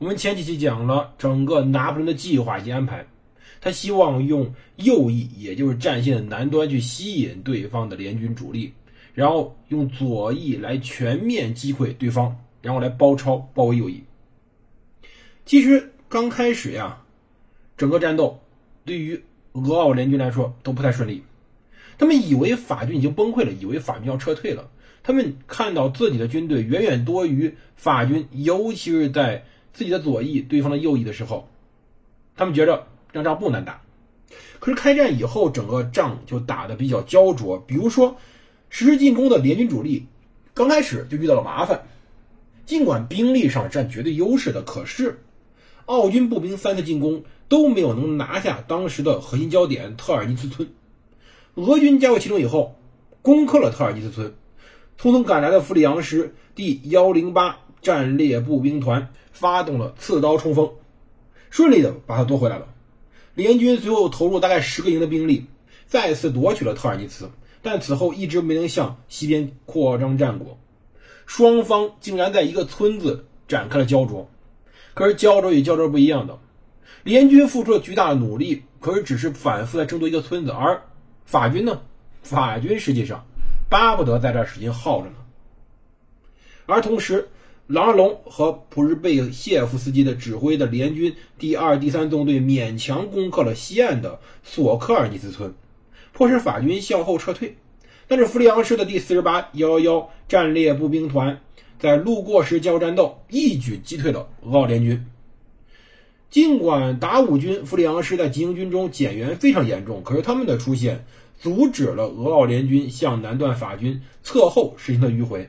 我们前几期讲了整个拿破仑的计划及安排，他希望用右翼，也就是战线的南端去吸引对方的联军主力。然后用左翼来全面击溃对方，然后来包抄包围右翼。其实刚开始呀，整个战斗对于俄奥联军来说都不太顺利。他们以为法军已经崩溃了，以为法军要撤退了。他们看到自己的军队远远多于法军，尤其是在自己的左翼、对方的右翼的时候，他们觉着这仗不难打。可是开战以后，整个仗就打得比较焦灼。比如说。实施进攻的联军主力刚开始就遇到了麻烦，尽管兵力上占绝对优势的，可是奥军步兵三次进攻都没有能拿下当时的核心焦点特尔尼茨村。俄军加入其中以后，攻克了特尔尼茨村，匆匆赶来的弗里昂师第幺零八战列步兵团发动了刺刀冲锋，顺利的把它夺回来了。联军随后投入大概十个营的兵力，再次夺取了特尔尼茨。但此后一直没能向西边扩张战果，双方竟然在一个村子展开了焦灼。可是焦灼与焦灼不一样的，联军付出了巨大的努力，可是只是反复在争夺一个村子，而法军呢？法军实际上巴不得在这使劲耗着呢。而同时，朗尔龙和普日贝谢夫斯基的指挥的联军第二、第三纵队勉强攻克了西岸的索科尔尼茨村。迫使法军向后撤退，但是弗里昂师的第四十八幺幺幺战列步兵团在路过时加入战斗，一举击退了俄奥联军。尽管达武军弗里昂师在集英军中减员非常严重，可是他们的出现阻止了俄奥联军向南段法军侧后实行的迂回。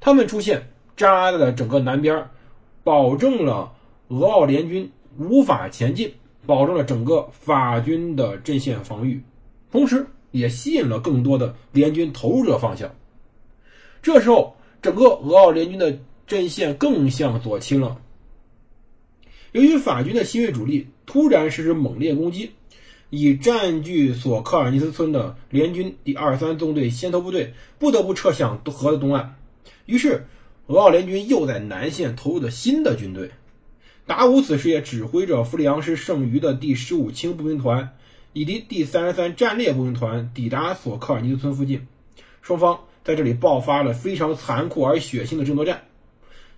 他们出现扎在了整个南边，保证了俄奥联军无法前进，保证了整个法军的阵线防御。同时，也吸引了更多的联军投入这方向。这时候，整个俄奥联军的阵线更向左倾了。由于法军的新锐主力突然实施猛烈攻击，以占据索科尔尼斯村的联军第二三纵队先头部队不得不撤向河的东岸。于是，俄奥联军又在南线投入了新的军队。达乌此时也指挥着弗里昂师剩余的第十五轻步兵团。以及第三十三战列步兵团抵达索科尔尼斯村附近，双方在这里爆发了非常残酷而血腥的争夺战。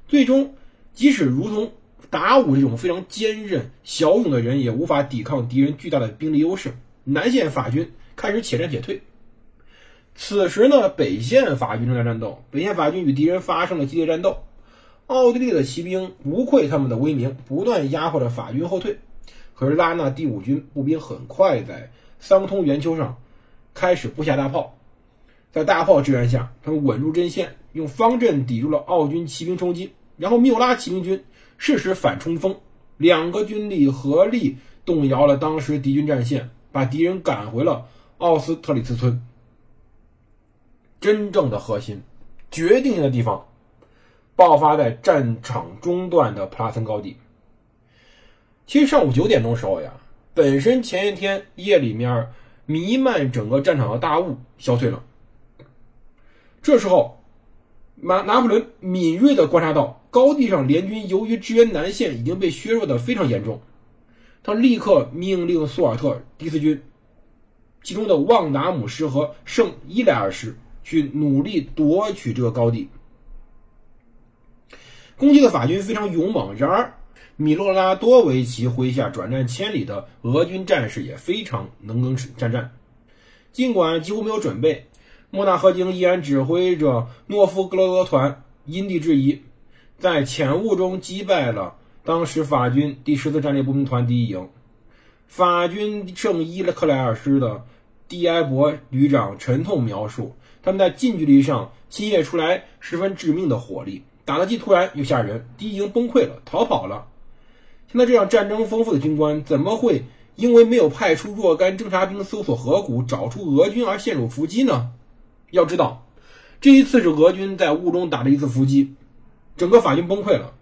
最终，即使如同达武这种非常坚韧骁勇的人，也无法抵抗敌人巨大的兵力优势。南线法军开始且战且退。此时呢，北线法军正在战斗，北线法军与敌人发生了激烈战斗。奥地利的骑兵无愧他们的威名，不断压迫着法军后退。可是拉纳第五军步兵很快在桑通圆丘上开始布下大炮，在大炮支援下，他们稳住阵线，用方阵抵住了奥军骑兵冲击。然后缪拉骑兵军适时反冲锋，两个军力合力动摇了当时敌军战线，把敌人赶回了奥斯特里茨村。真正的核心、决定性的地方，爆发在战场中段的普拉森高地。其实上午九点钟时候呀，本身前一天夜里面弥漫整个战场的大雾消退了。这时候，拿拿破仑敏锐的观察到高地上联军由于支援南线已经被削弱的非常严重，他立刻命令苏尔特第四军其中的旺达姆师和圣伊莱尔师去努力夺取这个高地。攻击的法军非常勇猛，然而。米洛拉多维奇麾下转战千里的俄军战士也非常能征善战，尽管几乎没有准备，莫纳赫京依然指挥着诺夫格罗德团因地制宜，在浅雾中击败了当时法军第十四战列步兵团第一营。法军圣伊勒克莱尔师的蒂埃博旅长沉痛描述，他们在近距离上倾泻出来十分致命的火力。打得既突然又吓人，敌营崩溃了，逃跑了。现在这样战争丰富的军官，怎么会因为没有派出若干侦察兵搜索河谷，找出俄军而陷入伏击呢？要知道，这一次是俄军在雾中打的一次伏击，整个法军崩溃了。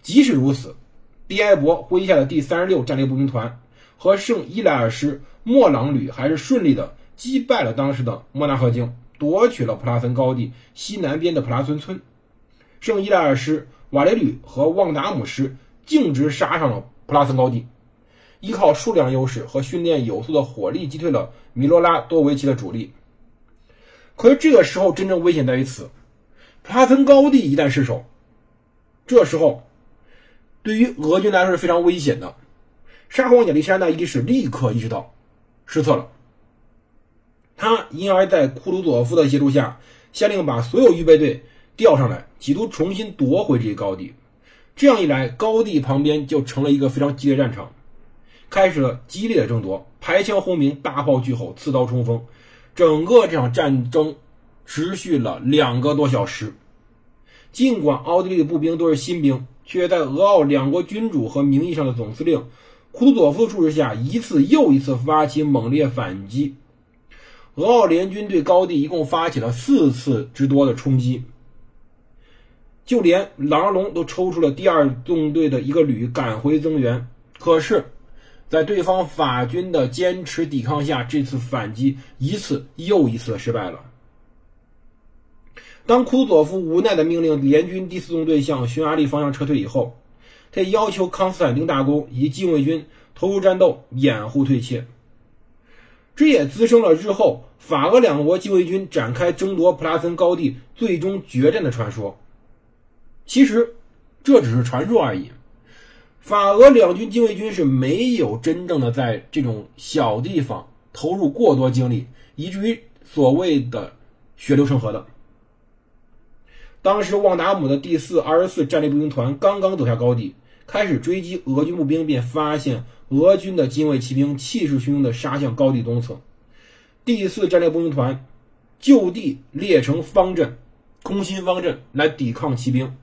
即使如此，毕埃博麾下的第三十六战列步兵团和圣伊莱尔师莫朗旅还是顺利的击败了当时的莫纳赫军，夺取了普拉森高地西南边的普拉森村。圣伊莱尔师瓦雷旅和旺达姆师径直杀上了普拉森高地，依靠数量优势和训练有素的火力击退了米罗拉多维奇的主力。可是这个时候真正危险在于此，普拉森高地一旦失守，这时候对于俄军来说是非常危险的。沙皇亚历山大一世立刻意识到失策了，他因而，在库图佐夫的协助下，下令把所有预备队调上来，企图重新夺回这些高地。这样一来，高地旁边就成了一个非常激烈战场，开始了激烈的争夺，排枪轰鸣，大炮巨吼，刺刀冲锋。整个这场战争持续了两个多小时。尽管奥地利的步兵都是新兵，却在俄奥两国君主和名义上的总司令库图佐夫的注视下，一次又一次发起猛烈反击。俄奥联军对高地一共发起了四次之多的冲击，就连狼龙都抽出了第二纵队的一个旅赶回增援。可是，在对方法军的坚持抵抗下，这次反击一次又一次的失败了。当库佐夫无奈的命令联军第四纵队向匈牙利方向撤退以后，他要求康斯坦丁大公以及禁卫军投入战斗，掩护退却。这也滋生了日后法俄两国禁卫军展开争夺普拉森高地、最终决战的传说。其实，这只是传说而已。法俄两军禁卫军是没有真正的在这种小地方投入过多精力，以至于所谓的血流成河的。当时旺达姆的第四二十四战列步兵团刚刚走下高地，开始追击俄军步兵，便发现俄军的精卫骑兵气势汹汹地杀向高地东侧。第四战略步兵团就地列成方阵，空心方阵来抵抗骑兵。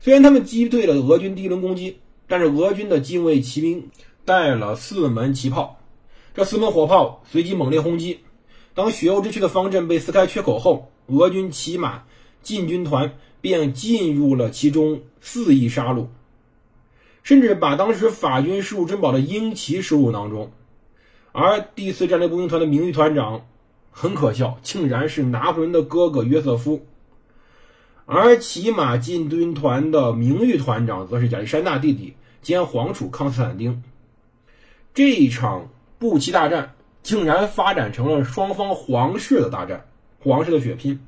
虽然他们击退了俄军第一轮攻击，但是俄军的近卫骑兵带了四门旗炮，这四门火炮随即猛烈轰击。当血肉之躯的方阵被撕开缺口后，俄军骑马进军团便进入了其中，肆意杀戮，甚至把当时法军失物珍宝的鹰旗收入囊中。而第四战略步兵团的名誉团长很可笑，竟然是拿破仑的哥哥约瑟夫。而骑马进军团的名誉团长则是亚历山大弟弟兼皇储康斯坦丁。这一场步骑大战竟然发展成了双方皇室的大战，皇室的血拼。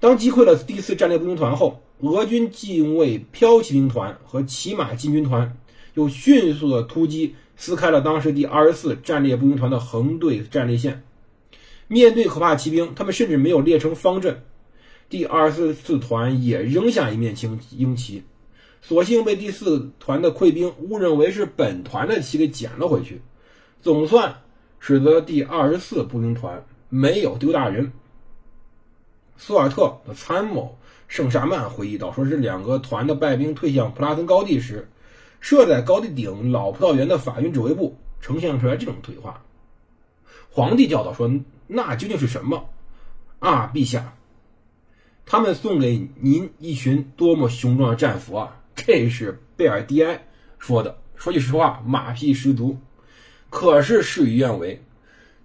当击溃了第四战列步兵团后，俄军近卫骠骑兵团和骑马进军团又迅速的突击，撕开了当时第二十四战列步兵团的横队战列线。面对可怕骑兵，他们甚至没有列成方阵。第二十四团也扔下一面青鹰旗，所幸被第四团的溃兵误认为是本团的旗给捡了回去，总算使得第二十四步兵团没有丢大人。苏尔特的参谋圣沙曼回忆到，说是两个团的败兵退向普拉森高地时，设在高地顶老葡萄园的法军指挥部呈现出来这种对话。皇帝叫道：“说那究竟是什么？啊，陛下！”他们送给您一群多么雄壮的战俘啊！这是贝尔蒂埃说的。说句实话，马屁十足。可是事与愿违，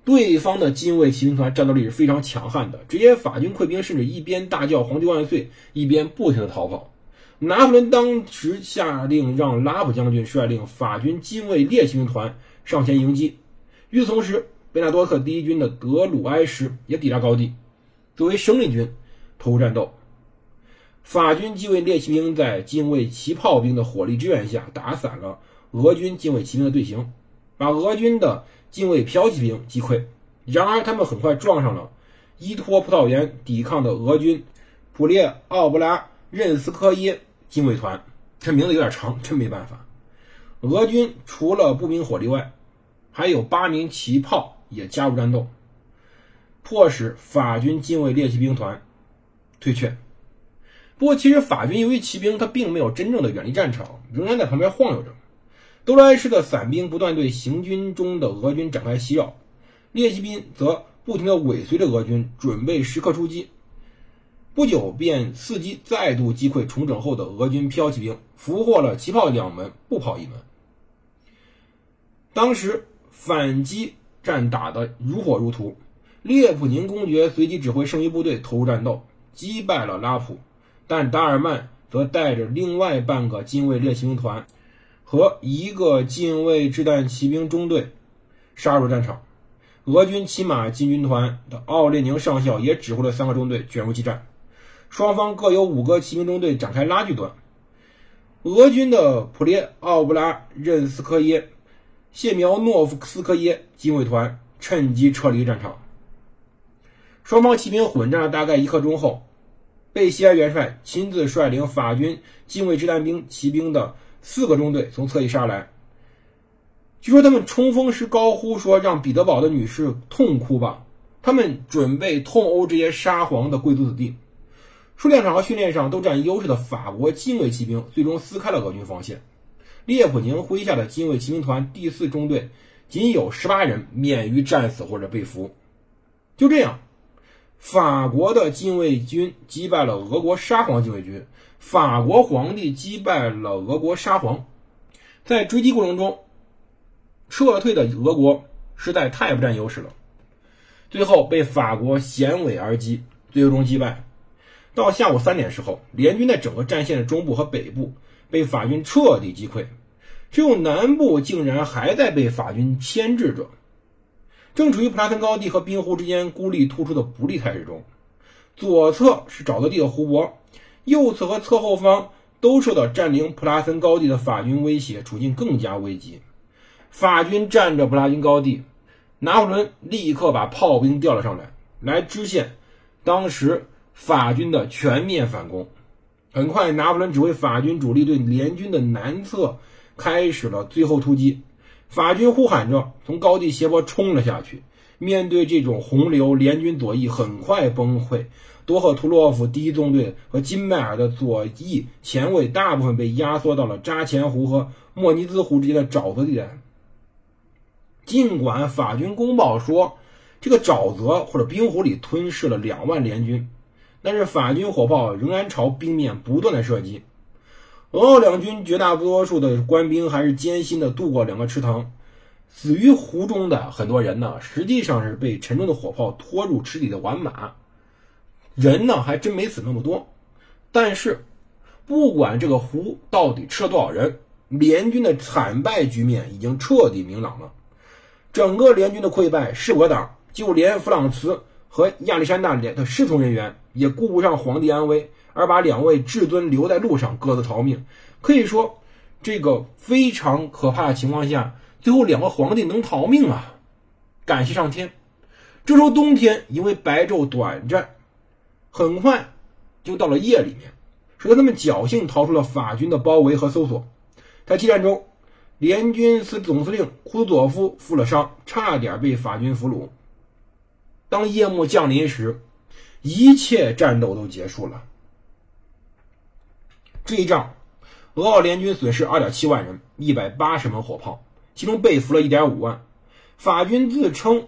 对方的禁卫骑兵团战斗力是非常强悍的。这些法军溃兵甚至一边大叫“皇帝万岁”，一边不停的逃跑。拿破仑当时下令让拉普将军率领法军禁卫列骑兵团上前迎击。与此同时，贝纳多特第一军的德鲁埃师也抵达高地，作为生力军。投入战斗，法军近卫列骑兵在近卫骑炮兵的火力支援下，打散了俄军近卫骑兵的队形，把俄军的近卫骠骑兵击溃。然而，他们很快撞上了依托葡萄园抵抗的俄军普列奥布拉任斯科耶近卫团。这名字有点长，真没办法。俄军除了步兵火力外，还有八名骑炮也加入战斗，迫使法军近卫列骑兵团。退却，不过，其实法军由于骑兵他并没有真正的远离战场，仍然在旁边晃悠着。德莱士的散兵不断对行军中的俄军展开袭扰，列骑兵则不停地尾随着俄军，准备时刻出击。不久，便伺机再度击溃重整后的俄军骠骑兵，俘获了骑炮两门，步炮一门。当时反击战打得如火如荼，列普宁公爵随即指挥剩余部队投入战斗，击败了拉普，但达尔曼则带着另外半个近卫列骑兵团。和一个近卫掷弹骑兵中队杀入战场，俄军骑马进军团的奥列宁上校也指挥了三个中队卷入激战，双方各有五个骑兵中队展开拉锯战。俄军的普列奥布拉任斯科耶、谢苗诺夫斯科耶近卫团趁机撤离战场。双方骑兵混战了大概一刻钟后，贝西埃元帅亲自率领法军近卫掷弹兵骑兵的。四个中队从侧翼杀来，据说他们冲锋时高呼说：“让彼得堡的女士痛哭吧！”他们准备痛殴这些沙皇的贵族子弟。数量上和训练上都占优势的法国精卫骑兵最终撕开了俄军防线。列普宁麾下的精卫骑兵团第四中队仅有十八人免于战死或者被俘。就这样，法国的禁卫军击败了俄国沙皇禁卫军。法国皇帝击败了俄国沙皇，在追击过程中，撤退的俄国实在太不占优势了，最后被法国衔尾而击，最终击败。到下午三点时候，联军在整个战线的中部和北部被法军彻底击溃，只有南部竟然还在被法军牵制着，正处于普拉森高地和冰湖之间孤立突出的不利态势中。左侧是沼泽地的湖泊。右侧和侧后方都受到占领普拉森高地的法军威胁，处境更加危急。法军占着普拉森高地，拿破仑立刻把炮兵调了上来，来支线当时法军的全面反攻。很快，拿破仑指挥法军主力对联军的南侧开始了最后突击。法军呼喊着从高地斜坡冲了下去。面对这种洪流，联军左翼很快崩溃。多赫图洛夫第一纵队和金麦尔的左翼前卫大部分被压缩到了扎钱湖和莫尼兹湖之间的沼泽地带。尽管法军公报说这个沼泽或者冰湖里吞噬了两万联军，但是法军火炮仍然朝冰面不断的射击。俄奥两军绝大多数的官兵还是艰辛的渡过两个池塘。死于湖中的很多人呢，实际上是被沉重的火炮拖入池底的玩马。人呢还真没死那么多，但是不管这个湖到底吃了多少人，联军的惨败局面已经彻底明朗了。整个联军的溃败是我党，就连弗朗茨和亚历山大的侍从人员也顾不上皇帝安危，而把两位至尊留在路上各自逃命。可以说，这个非常可怕的情况下，最后两个皇帝能逃命啊！感谢上天。这时候冬天因为白昼短暂。很快就到了夜里面，使得他们侥幸逃出了法军的包围和搜索。在激战中，联军司总司令库佐夫负了伤，差点被法军俘虏。当夜幕降临时，一切战斗都结束了。这一仗，俄奥联军损失二点七万人，一百八十门火炮，其中被俘了一点五万。法军自称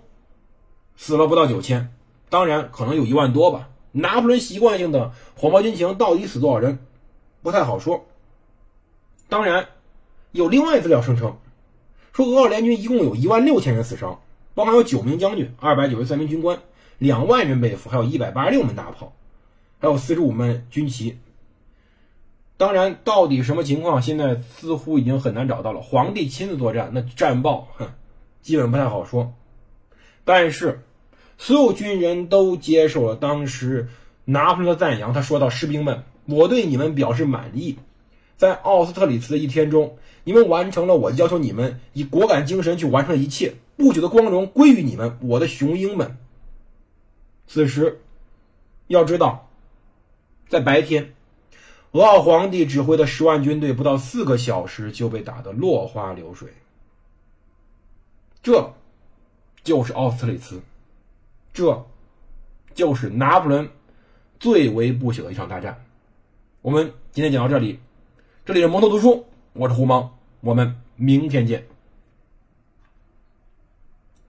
死了不到九千，当然可能有一万多吧。拿破仑习惯性的谎报军情，到底死多少人，不太好说。当然，有另外资料声称，说俄奥联军一共有一万六千人死伤，包含有九名将军、二百九十三名军官、两万人被俘，还有一百八十六门大炮，还有四十五门军旗。当然，到底什么情况，现在似乎已经很难找到了。皇帝亲自作战，那战报，哼，基本不太好说。但是。所有军人都接受了当时拿破仑的赞扬。他说道：“士兵们，我对你们表示满意。在奥斯特里茨的一天中，你们完成了我要求你们以果敢精神去完成的一切。不久的光荣归于你们，我的雄鹰们。”此时，要知道，在白天，俄奥皇帝指挥的十万军队不到四个小时就被打得落花流水。这，就是奥斯特里茨。这，就是拿破仑最为不朽的一场大战。我们今天讲到这里，这里是蒙头读书，我是胡蒙，我们明天见。